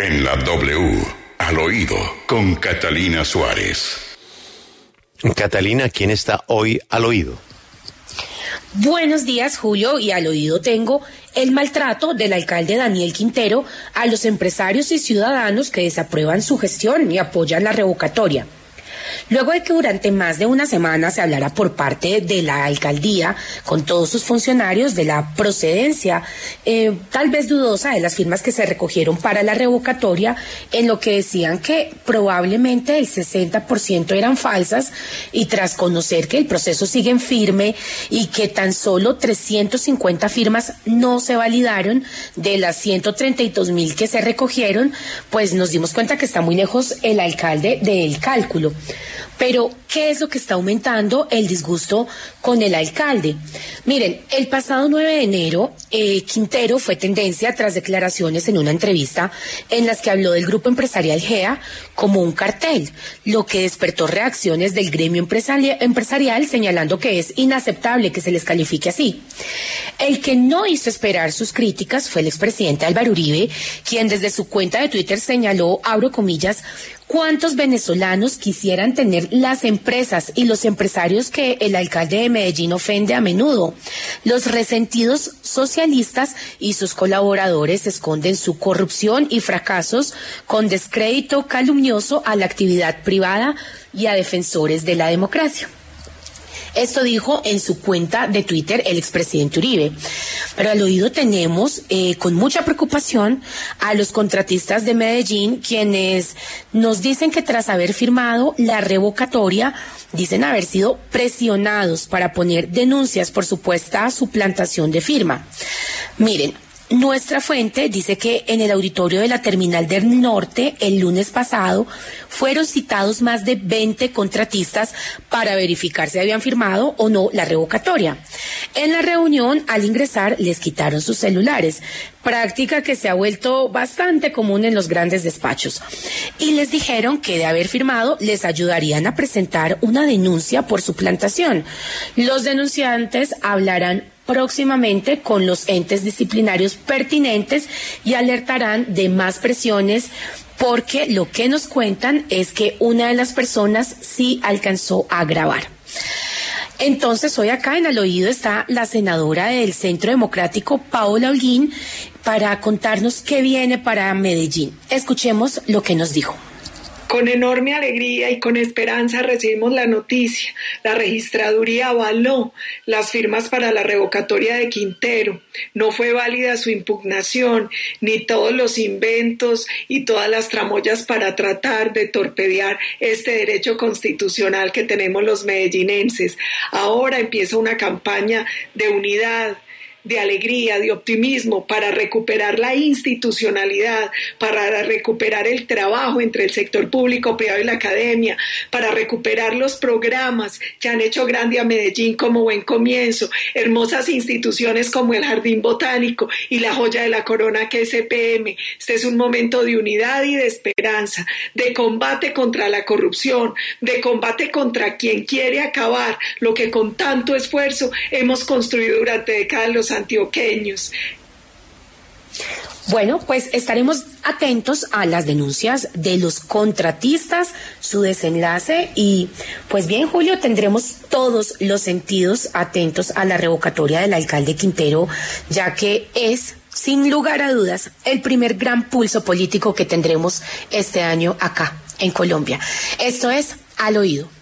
En la W, al oído, con Catalina Suárez. Catalina, ¿quién está hoy al oído? Buenos días, Julio, y al oído tengo el maltrato del alcalde Daniel Quintero a los empresarios y ciudadanos que desaprueban su gestión y apoyan la revocatoria. Luego de que durante más de una semana se hablara por parte de la alcaldía con todos sus funcionarios de la procedencia, eh, tal vez dudosa, de las firmas que se recogieron para la revocatoria, en lo que decían que probablemente el 60% eran falsas y tras conocer que el proceso sigue en firme y que tan solo 350 firmas no se validaron de las 132 mil que se recogieron, pues nos dimos cuenta que está muy lejos el alcalde del cálculo. Pero, ¿qué es lo que está aumentando el disgusto con el alcalde? Miren, el pasado 9 de enero, eh, Quintero fue tendencia tras declaraciones en una entrevista en las que habló del grupo empresarial GEA como un cartel, lo que despertó reacciones del gremio empresarial señalando que es inaceptable que se les califique así. El que no hizo esperar sus críticas fue el expresidente Álvaro Uribe, quien desde su cuenta de Twitter señaló, abro comillas, ¿Cuántos venezolanos quisieran tener las empresas y los empresarios que el alcalde de Medellín ofende a menudo? Los resentidos socialistas y sus colaboradores esconden su corrupción y fracasos con descrédito calumnioso a la actividad privada y a defensores de la democracia. Esto dijo en su cuenta de Twitter el expresidente Uribe. Pero al oído tenemos eh, con mucha preocupación a los contratistas de Medellín, quienes nos dicen que tras haber firmado la revocatoria, dicen haber sido presionados para poner denuncias por supuesta suplantación de firma. Miren, nuestra fuente dice que en el auditorio de la Terminal del Norte el lunes pasado fueron citados más de 20 contratistas para verificar si habían firmado o no la revocatoria. En la reunión, al ingresar, les quitaron sus celulares, práctica que se ha vuelto bastante común en los grandes despachos. Y les dijeron que de haber firmado les ayudarían a presentar una denuncia por suplantación. Los denunciantes hablarán próximamente con los entes disciplinarios pertinentes y alertarán de más presiones porque lo que nos cuentan es que una de las personas sí alcanzó a grabar. Entonces, hoy acá en el oído está la senadora del Centro Democrático, Paola Holguín, para contarnos qué viene para Medellín. Escuchemos lo que nos dijo. Con enorme alegría y con esperanza recibimos la noticia. La registraduría avaló las firmas para la revocatoria de Quintero. No fue válida su impugnación, ni todos los inventos y todas las tramoyas para tratar de torpedear este derecho constitucional que tenemos los medellinenses. Ahora empieza una campaña de unidad, de alegría, de optimismo para recuperar la institucionalidad, para recuperar el trabajo entre el sector público, privado y la academia, para recuperar los programas que han hecho grande a Medellín como buen comienzo, hermosas instituciones como el Jardín Botánico y la joya de la corona que es EPM. Este es un momento de unidad y de esperanza, de combate contra la corrupción, de combate contra quien quiere acabar lo que con tanto esfuerzo hemos construido durante décadas los antioqueños. Bueno, pues estaremos atentos a las denuncias de los contratistas, su desenlace y pues bien, Julio, tendremos todos los sentidos atentos a la revocatoria del alcalde Quintero, ya que es, sin lugar a dudas, el primer gran pulso político que tendremos este año acá en Colombia. Esto es al oído.